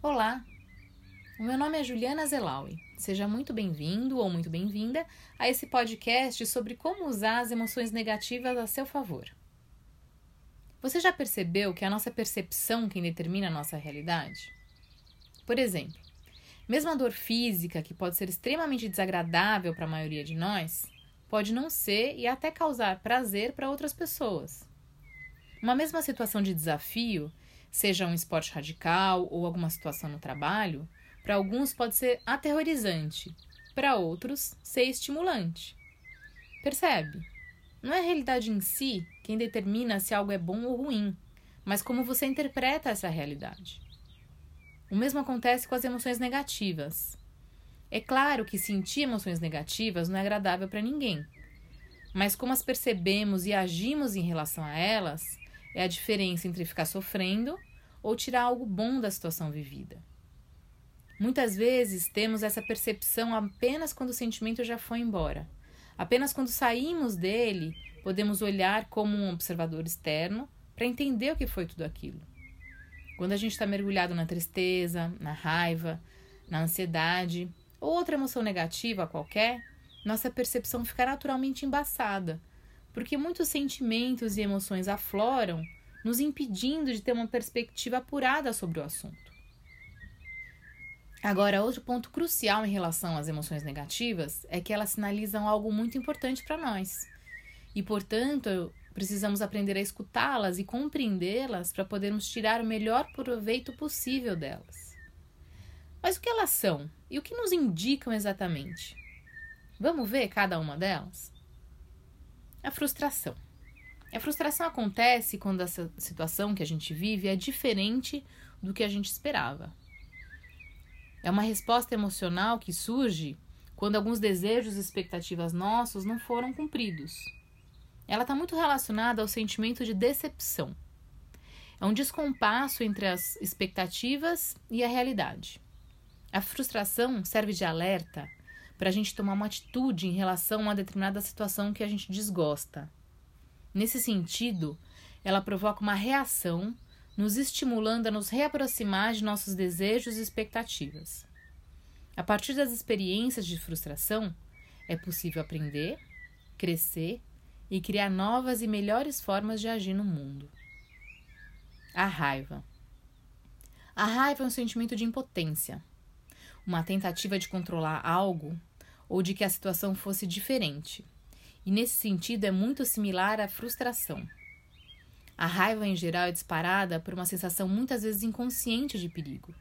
Olá, o meu nome é Juliana Zelaui. Seja muito bem-vindo ou muito bem-vinda a esse podcast sobre como usar as emoções negativas a seu favor. Você já percebeu que é a nossa percepção quem determina a nossa realidade? Por exemplo, mesmo a dor física, que pode ser extremamente desagradável para a maioria de nós, pode não ser e até causar prazer para outras pessoas. Uma mesma situação de desafio seja um esporte radical ou alguma situação no trabalho, para alguns pode ser aterrorizante, para outros, ser estimulante. Percebe? Não é a realidade em si quem determina se algo é bom ou ruim, mas como você interpreta essa realidade. O mesmo acontece com as emoções negativas. É claro que sentir emoções negativas não é agradável para ninguém, mas como as percebemos e agimos em relação a elas é a diferença entre ficar sofrendo ou tirar algo bom da situação vivida. Muitas vezes temos essa percepção apenas quando o sentimento já foi embora. Apenas quando saímos dele, podemos olhar como um observador externo para entender o que foi tudo aquilo. Quando a gente está mergulhado na tristeza, na raiva, na ansiedade ou outra emoção negativa qualquer, nossa percepção fica naturalmente embaçada, porque muitos sentimentos e emoções afloram nos impedindo de ter uma perspectiva apurada sobre o assunto. Agora, outro ponto crucial em relação às emoções negativas é que elas sinalizam algo muito importante para nós. E, portanto, precisamos aprender a escutá-las e compreendê-las para podermos tirar o melhor proveito possível delas. Mas o que elas são e o que nos indicam exatamente? Vamos ver cada uma delas? A frustração. A frustração acontece quando essa situação que a gente vive é diferente do que a gente esperava. É uma resposta emocional que surge quando alguns desejos e expectativas nossos não foram cumpridos. Ela está muito relacionada ao sentimento de decepção. É um descompasso entre as expectativas e a realidade. A frustração serve de alerta para a gente tomar uma atitude em relação a uma determinada situação que a gente desgosta. Nesse sentido, ela provoca uma reação, nos estimulando a nos reaproximar de nossos desejos e expectativas. A partir das experiências de frustração, é possível aprender, crescer e criar novas e melhores formas de agir no mundo. A raiva. A raiva é um sentimento de impotência, uma tentativa de controlar algo ou de que a situação fosse diferente e nesse sentido é muito similar à frustração. A raiva em geral é disparada por uma sensação muitas vezes inconsciente de perigo,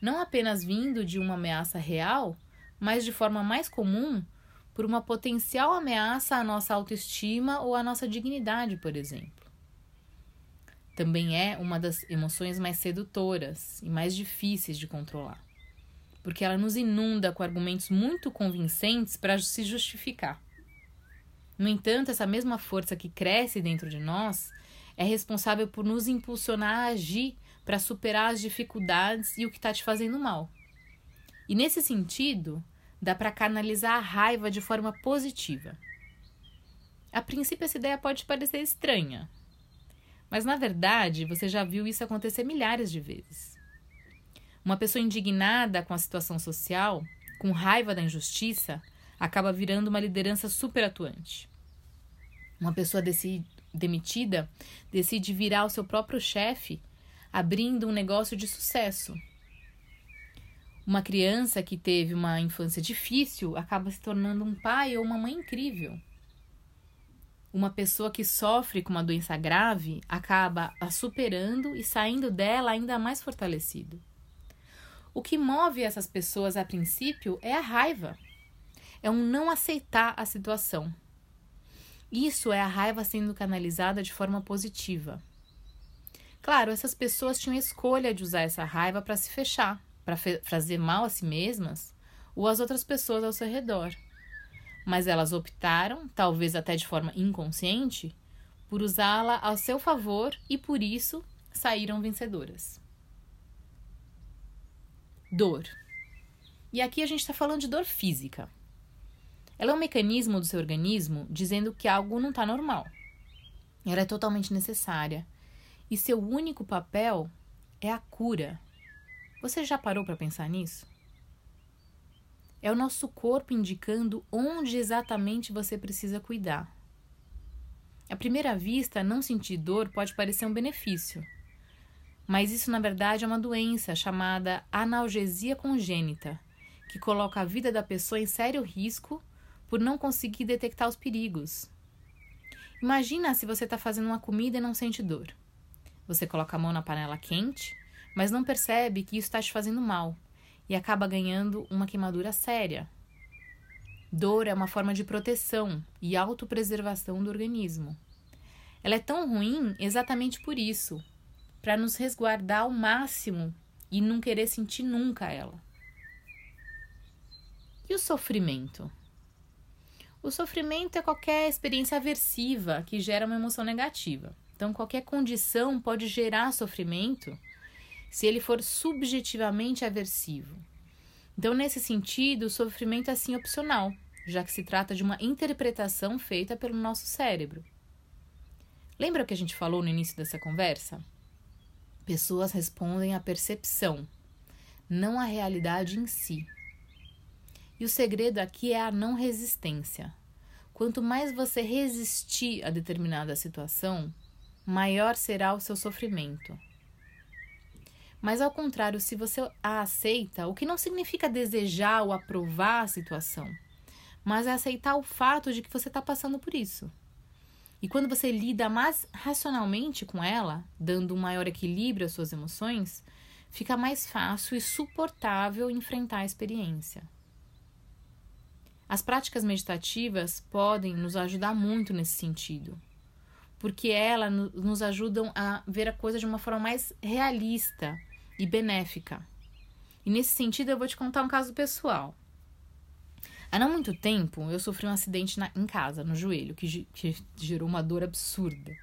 não apenas vindo de uma ameaça real, mas de forma mais comum por uma potencial ameaça à nossa autoestima ou à nossa dignidade, por exemplo. Também é uma das emoções mais sedutoras e mais difíceis de controlar, porque ela nos inunda com argumentos muito convincentes para se justificar. No entanto, essa mesma força que cresce dentro de nós é responsável por nos impulsionar a agir para superar as dificuldades e o que está te fazendo mal. E nesse sentido, dá para canalizar a raiva de forma positiva. A princípio, essa ideia pode parecer estranha, mas na verdade você já viu isso acontecer milhares de vezes. Uma pessoa indignada com a situação social, com raiva da injustiça, acaba virando uma liderança super atuante. Uma pessoa decide, demitida decide virar o seu próprio chefe, abrindo um negócio de sucesso. Uma criança que teve uma infância difícil acaba se tornando um pai ou uma mãe incrível. Uma pessoa que sofre com uma doença grave acaba a superando e saindo dela ainda mais fortalecido. O que move essas pessoas a princípio é a raiva é um não aceitar a situação. Isso é a raiva sendo canalizada de forma positiva. Claro, essas pessoas tinham escolha de usar essa raiva para se fechar, para fazer mal a si mesmas ou às outras pessoas ao seu redor. Mas elas optaram, talvez até de forma inconsciente, por usá-la ao seu favor e por isso saíram vencedoras. Dor. E aqui a gente está falando de dor física. Ela é um mecanismo do seu organismo dizendo que algo não está normal. Ela é totalmente necessária. E seu único papel é a cura. Você já parou para pensar nisso? É o nosso corpo indicando onde exatamente você precisa cuidar. À primeira vista, não sentir dor pode parecer um benefício, mas isso na verdade é uma doença chamada analgesia congênita, que coloca a vida da pessoa em sério risco por não conseguir detectar os perigos. Imagina se você está fazendo uma comida e não sente dor. Você coloca a mão na panela quente, mas não percebe que isso está te fazendo mal e acaba ganhando uma queimadura séria. Dor é uma forma de proteção e autopreservação do organismo. Ela é tão ruim exatamente por isso, para nos resguardar ao máximo e não querer sentir nunca ela. E o sofrimento? O sofrimento é qualquer experiência aversiva que gera uma emoção negativa. Então, qualquer condição pode gerar sofrimento se ele for subjetivamente aversivo. Então, nesse sentido, o sofrimento é sim opcional, já que se trata de uma interpretação feita pelo nosso cérebro. Lembra o que a gente falou no início dessa conversa? Pessoas respondem à percepção, não à realidade em si. E o segredo aqui é a não resistência. Quanto mais você resistir a determinada situação, maior será o seu sofrimento. Mas ao contrário, se você a aceita, o que não significa desejar ou aprovar a situação, mas é aceitar o fato de que você está passando por isso. E quando você lida mais racionalmente com ela, dando um maior equilíbrio às suas emoções, fica mais fácil e suportável enfrentar a experiência. As práticas meditativas podem nos ajudar muito nesse sentido, porque elas nos ajudam a ver a coisa de uma forma mais realista e benéfica. E nesse sentido, eu vou te contar um caso pessoal. Há não muito tempo, eu sofri um acidente na, em casa, no joelho, que, que gerou uma dor absurda.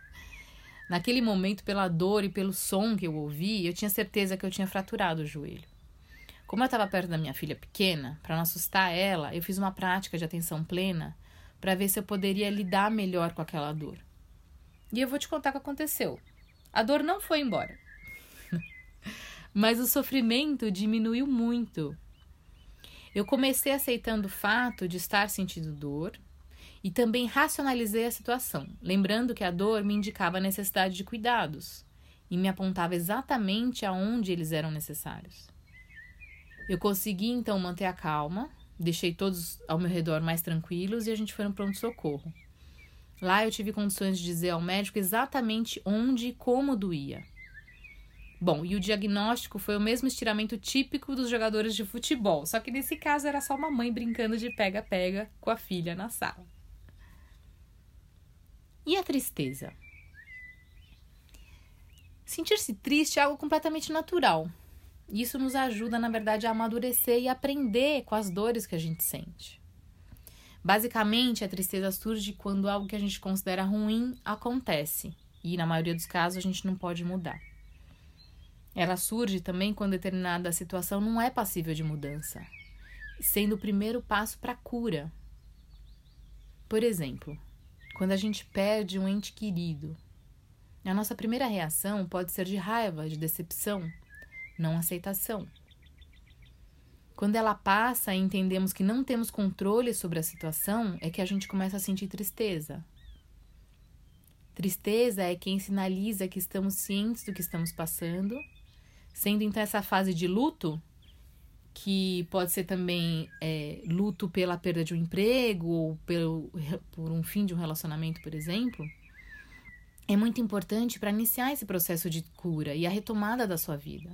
Naquele momento, pela dor e pelo som que eu ouvi, eu tinha certeza que eu tinha fraturado o joelho. Como eu estava perto da minha filha pequena, para não assustar ela, eu fiz uma prática de atenção plena para ver se eu poderia lidar melhor com aquela dor. E eu vou te contar o que aconteceu. A dor não foi embora, mas o sofrimento diminuiu muito eu comecei aceitando o fato de estar sentindo dor e também racionalizei a situação, lembrando que a dor me indicava a necessidade de cuidados e me apontava exatamente aonde eles eram necessários. Eu consegui então manter a calma, deixei todos ao meu redor mais tranquilos e a gente foi no pronto-socorro. Lá eu tive condições de dizer ao médico exatamente onde e como doía. Bom, e o diagnóstico foi o mesmo estiramento típico dos jogadores de futebol, só que nesse caso era só uma mãe brincando de pega-pega com a filha na sala. E a tristeza? Sentir-se triste é algo completamente natural. Isso nos ajuda, na verdade, a amadurecer e aprender com as dores que a gente sente. Basicamente, a tristeza surge quando algo que a gente considera ruim acontece, e na maioria dos casos a gente não pode mudar. Ela surge também quando determinada situação não é passível de mudança, sendo o primeiro passo para a cura. Por exemplo, quando a gente perde um ente querido, a nossa primeira reação pode ser de raiva, de decepção, não aceitação. Quando ela passa e entendemos que não temos controle sobre a situação, é que a gente começa a sentir tristeza. Tristeza é quem sinaliza que estamos cientes do que estamos passando Sendo então essa fase de luto, que pode ser também é, luto pela perda de um emprego ou pelo, por um fim de um relacionamento, por exemplo, é muito importante para iniciar esse processo de cura e a retomada da sua vida.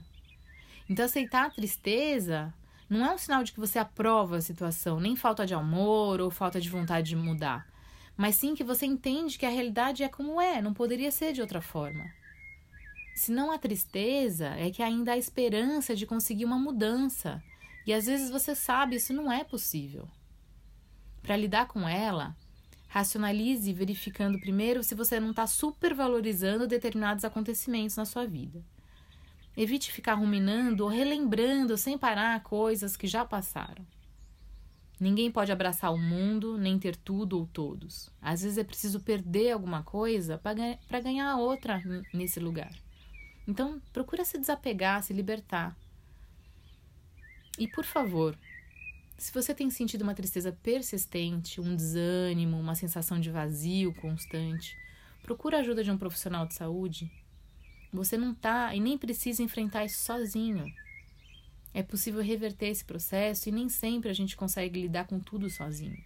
Então, aceitar a tristeza não é um sinal de que você aprova a situação, nem falta de amor ou falta de vontade de mudar, mas sim que você entende que a realidade é como é, não poderia ser de outra forma. Se não há tristeza, é que ainda há esperança de conseguir uma mudança. E às vezes você sabe isso não é possível. Para lidar com ela, racionalize verificando primeiro se você não está supervalorizando determinados acontecimentos na sua vida. Evite ficar ruminando ou relembrando sem parar coisas que já passaram. Ninguém pode abraçar o mundo, nem ter tudo ou todos. Às vezes é preciso perder alguma coisa para ganhar outra nesse lugar. Então, procura se desapegar, se libertar. E por favor, se você tem sentido uma tristeza persistente, um desânimo, uma sensação de vazio constante, procura a ajuda de um profissional de saúde. Você não está e nem precisa enfrentar isso sozinho. É possível reverter esse processo e nem sempre a gente consegue lidar com tudo sozinho.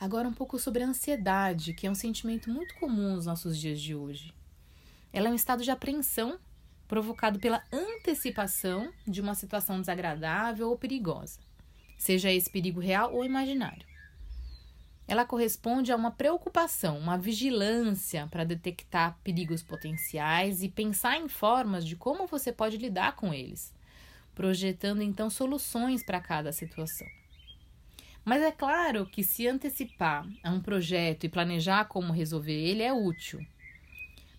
Agora, um pouco sobre a ansiedade, que é um sentimento muito comum nos nossos dias de hoje. Ela é um estado de apreensão provocado pela antecipação de uma situação desagradável ou perigosa, seja esse perigo real ou imaginário. Ela corresponde a uma preocupação, uma vigilância para detectar perigos potenciais e pensar em formas de como você pode lidar com eles, projetando então soluções para cada situação. Mas é claro que se antecipar a um projeto e planejar como resolver ele é útil,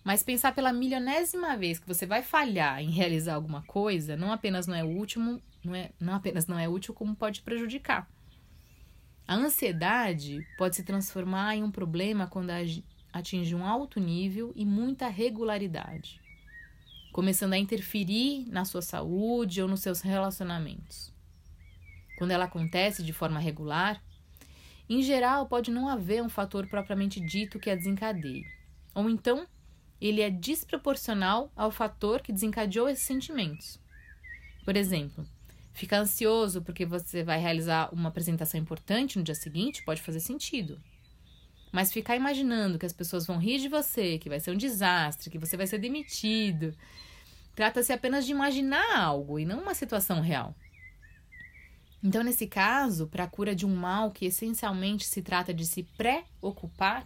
mas pensar pela milionésima vez que você vai falhar em realizar alguma coisa, não apenas não é útil, não, é, não apenas não é útil, como pode prejudicar. A ansiedade pode se transformar em um problema quando atinge um alto nível e muita regularidade, começando a interferir na sua saúde ou nos seus relacionamentos. Quando ela acontece de forma regular, em geral pode não haver um fator propriamente dito que a desencadeie, ou então ele é desproporcional ao fator que desencadeou esses sentimentos. Por exemplo, ficar ansioso porque você vai realizar uma apresentação importante no dia seguinte pode fazer sentido. Mas ficar imaginando que as pessoas vão rir de você, que vai ser um desastre, que você vai ser demitido, trata-se apenas de imaginar algo e não uma situação real. Então, nesse caso, para a cura de um mal que essencialmente se trata de se preocupar,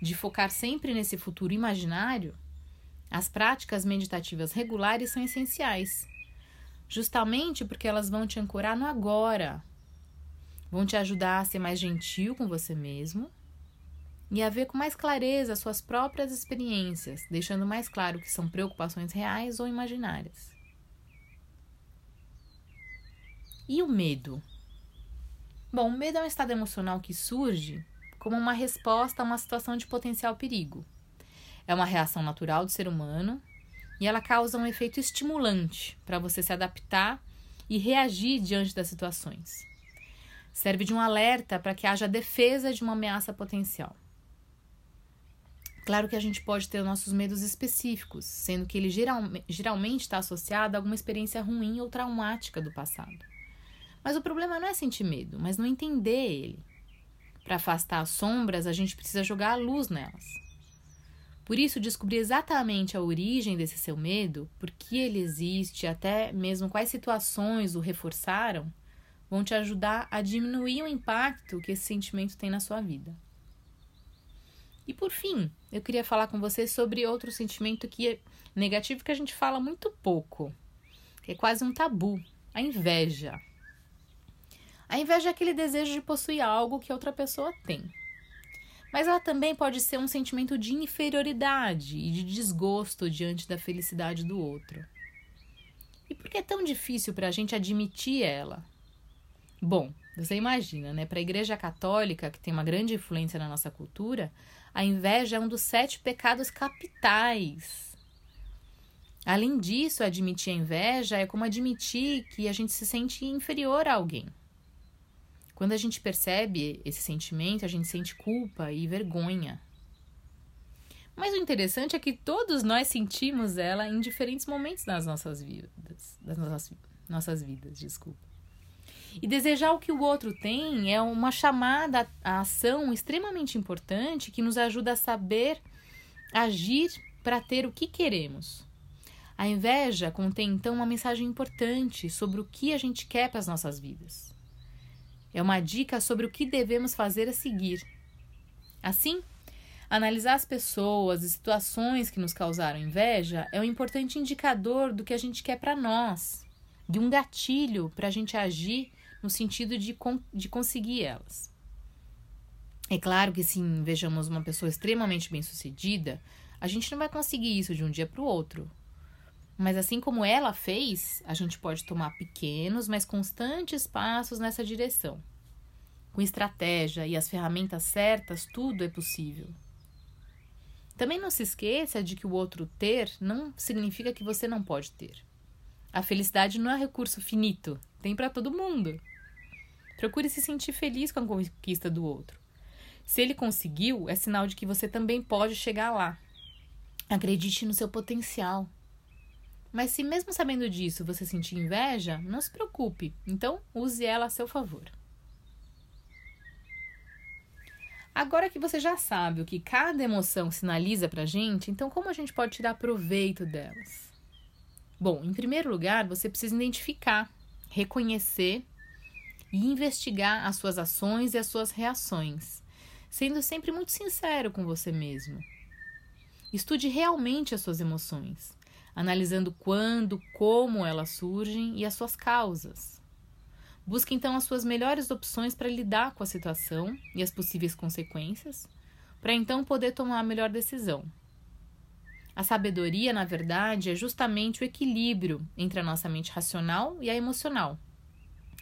de focar sempre nesse futuro imaginário, as práticas meditativas regulares são essenciais, justamente porque elas vão te ancorar no agora, vão te ajudar a ser mais gentil com você mesmo e a ver com mais clareza as suas próprias experiências, deixando mais claro que são preocupações reais ou imaginárias. E o medo? Bom, o medo é um estado emocional que surge como uma resposta a uma situação de potencial perigo. É uma reação natural do ser humano e ela causa um efeito estimulante para você se adaptar e reagir diante das situações. Serve de um alerta para que haja defesa de uma ameaça potencial. Claro que a gente pode ter nossos medos específicos, sendo que ele geral, geralmente está associado a alguma experiência ruim ou traumática do passado. Mas o problema não é sentir medo, mas não entender ele. Para afastar as sombras, a gente precisa jogar a luz nelas. Por isso, descobrir exatamente a origem desse seu medo, por que ele existe, até mesmo quais situações o reforçaram, vão te ajudar a diminuir o impacto que esse sentimento tem na sua vida. E por fim, eu queria falar com você sobre outro sentimento que é negativo que a gente fala muito pouco, que é quase um tabu, a inveja. A inveja é aquele desejo de possuir algo que outra pessoa tem. Mas ela também pode ser um sentimento de inferioridade e de desgosto diante da felicidade do outro. E por que é tão difícil para a gente admitir ela? Bom, você imagina, né? Para a Igreja Católica, que tem uma grande influência na nossa cultura, a inveja é um dos sete pecados capitais. Além disso, admitir a inveja é como admitir que a gente se sente inferior a alguém. Quando a gente percebe esse sentimento, a gente sente culpa e vergonha. Mas o interessante é que todos nós sentimos ela em diferentes momentos das nossas vidas, das nossas, nossas vidas, desculpa. E desejar o que o outro tem é uma chamada à ação extremamente importante que nos ajuda a saber agir para ter o que queremos. A inveja contém então uma mensagem importante sobre o que a gente quer para as nossas vidas. É uma dica sobre o que devemos fazer a seguir. Assim, analisar as pessoas e situações que nos causaram inveja é um importante indicador do que a gente quer para nós, de um gatilho para a gente agir no sentido de, de conseguir elas. É claro que se invejamos uma pessoa extremamente bem-sucedida, a gente não vai conseguir isso de um dia para o outro. Mas assim como ela fez, a gente pode tomar pequenos, mas constantes passos nessa direção. Com estratégia e as ferramentas certas, tudo é possível. Também não se esqueça de que o outro ter não significa que você não pode ter. A felicidade não é recurso finito, tem para todo mundo. Procure se sentir feliz com a conquista do outro. Se ele conseguiu, é sinal de que você também pode chegar lá. Acredite no seu potencial. Mas se mesmo sabendo disso você sentir inveja, não se preocupe. Então, use ela a seu favor. Agora que você já sabe o que cada emoção sinaliza pra gente, então como a gente pode tirar proveito delas? Bom, em primeiro lugar, você precisa identificar, reconhecer e investigar as suas ações e as suas reações, sendo sempre muito sincero com você mesmo. Estude realmente as suas emoções, analisando quando, como elas surgem e as suas causas. Busque então as suas melhores opções para lidar com a situação e as possíveis consequências, para então poder tomar a melhor decisão. A sabedoria, na verdade, é justamente o equilíbrio entre a nossa mente racional e a emocional.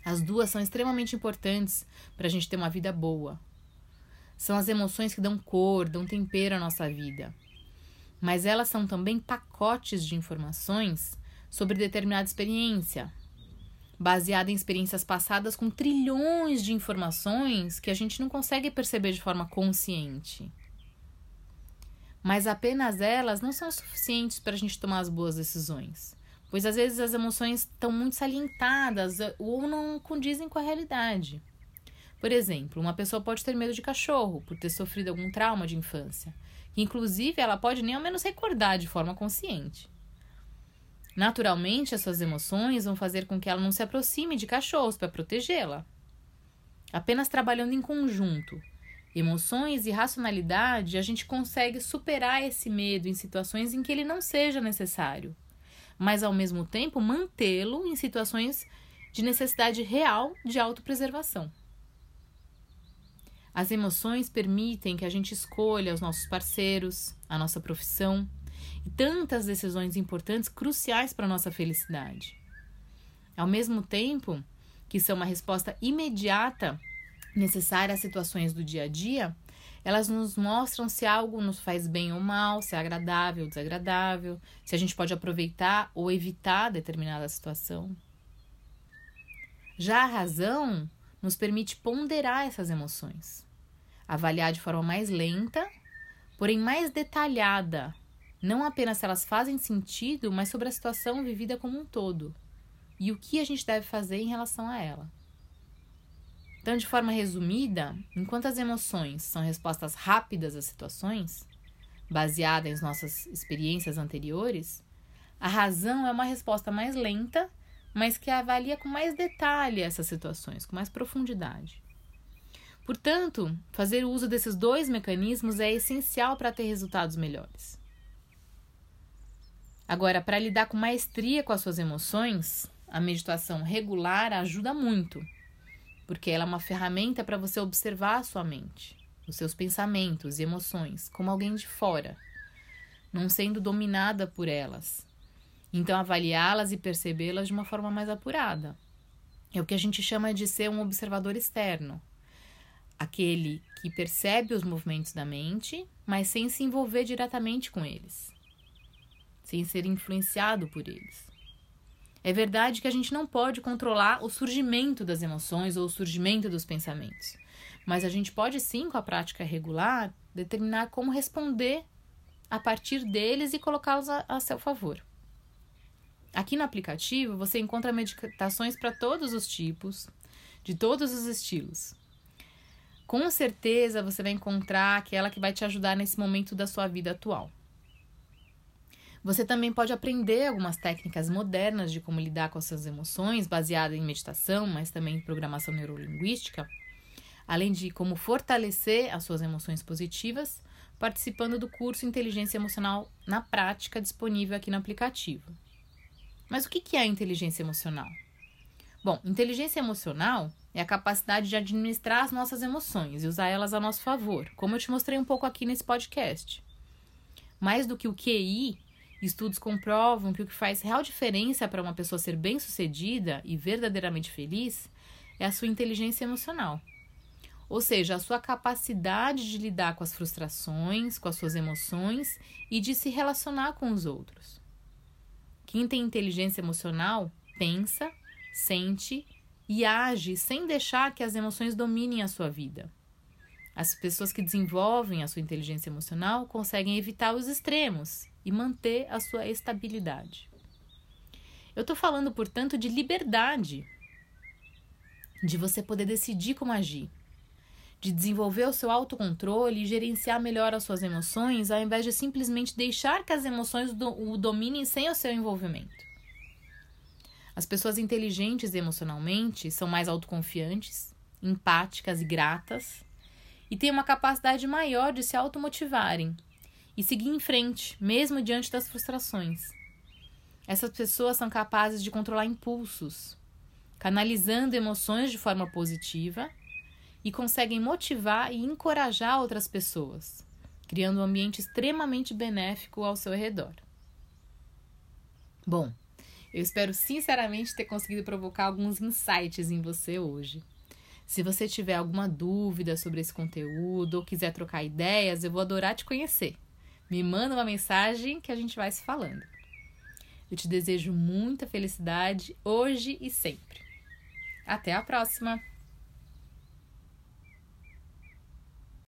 As duas são extremamente importantes para a gente ter uma vida boa. São as emoções que dão cor, dão tempero à nossa vida. Mas elas são também pacotes de informações sobre determinada experiência, baseada em experiências passadas com trilhões de informações que a gente não consegue perceber de forma consciente. Mas apenas elas não são suficientes para a gente tomar as boas decisões, pois às vezes as emoções estão muito salientadas ou não condizem com a realidade. Por exemplo, uma pessoa pode ter medo de cachorro por ter sofrido algum trauma de infância, inclusive ela pode nem ao menos recordar de forma consciente. Naturalmente, as suas emoções vão fazer com que ela não se aproxime de cachorros para protegê-la. Apenas trabalhando em conjunto, emoções e racionalidade, a gente consegue superar esse medo em situações em que ele não seja necessário, mas ao mesmo tempo mantê-lo em situações de necessidade real de autopreservação. As emoções permitem que a gente escolha os nossos parceiros, a nossa profissão, e tantas decisões importantes, cruciais para a nossa felicidade. Ao mesmo tempo que são uma resposta imediata necessária às situações do dia a dia, elas nos mostram se algo nos faz bem ou mal, se é agradável ou desagradável, se a gente pode aproveitar ou evitar determinada situação. Já a razão nos permite ponderar essas emoções, avaliar de forma mais lenta, porém mais detalhada não apenas se elas fazem sentido, mas sobre a situação vivida como um todo e o que a gente deve fazer em relação a ela. Então, de forma resumida, enquanto as emoções são respostas rápidas às situações, baseadas em nossas experiências anteriores, a razão é uma resposta mais lenta, mas que avalia com mais detalhe essas situações, com mais profundidade. Portanto, fazer uso desses dois mecanismos é essencial para ter resultados melhores. Agora, para lidar com maestria com as suas emoções, a meditação regular ajuda muito, porque ela é uma ferramenta para você observar a sua mente, os seus pensamentos e emoções, como alguém de fora, não sendo dominada por elas. Então, avaliá-las e percebê-las de uma forma mais apurada. É o que a gente chama de ser um observador externo. Aquele que percebe os movimentos da mente, mas sem se envolver diretamente com eles sem ser influenciado por eles. É verdade que a gente não pode controlar o surgimento das emoções ou o surgimento dos pensamentos, mas a gente pode sim, com a prática regular, determinar como responder a partir deles e colocá-los a, a seu favor. Aqui no aplicativo você encontra meditações para todos os tipos, de todos os estilos. Com certeza você vai encontrar aquela que vai te ajudar nesse momento da sua vida atual. Você também pode aprender algumas técnicas modernas de como lidar com as suas emoções, baseadas em meditação, mas também em programação neurolinguística, além de como fortalecer as suas emoções positivas, participando do curso Inteligência Emocional na Prática disponível aqui no aplicativo. Mas o que é inteligência emocional? Bom, inteligência emocional é a capacidade de administrar as nossas emoções e usar elas a nosso favor, como eu te mostrei um pouco aqui nesse podcast. Mais do que o QI, Estudos comprovam que o que faz real diferença para uma pessoa ser bem-sucedida e verdadeiramente feliz é a sua inteligência emocional. Ou seja, a sua capacidade de lidar com as frustrações, com as suas emoções e de se relacionar com os outros. Que Quem tem inteligência emocional pensa, sente e age sem deixar que as emoções dominem a sua vida. As pessoas que desenvolvem a sua inteligência emocional conseguem evitar os extremos e manter a sua estabilidade. Eu estou falando, portanto, de liberdade, de você poder decidir como agir, de desenvolver o seu autocontrole e gerenciar melhor as suas emoções, ao invés de simplesmente deixar que as emoções o dominem sem o seu envolvimento. As pessoas inteligentes emocionalmente são mais autoconfiantes, empáticas e gratas e têm uma capacidade maior de se automotivarem e seguir em frente, mesmo diante das frustrações. Essas pessoas são capazes de controlar impulsos, canalizando emoções de forma positiva e conseguem motivar e encorajar outras pessoas, criando um ambiente extremamente benéfico ao seu redor. Bom, eu espero sinceramente ter conseguido provocar alguns insights em você hoje. Se você tiver alguma dúvida sobre esse conteúdo ou quiser trocar ideias, eu vou adorar te conhecer. Me manda uma mensagem que a gente vai se falando. Eu te desejo muita felicidade hoje e sempre. Até a próxima!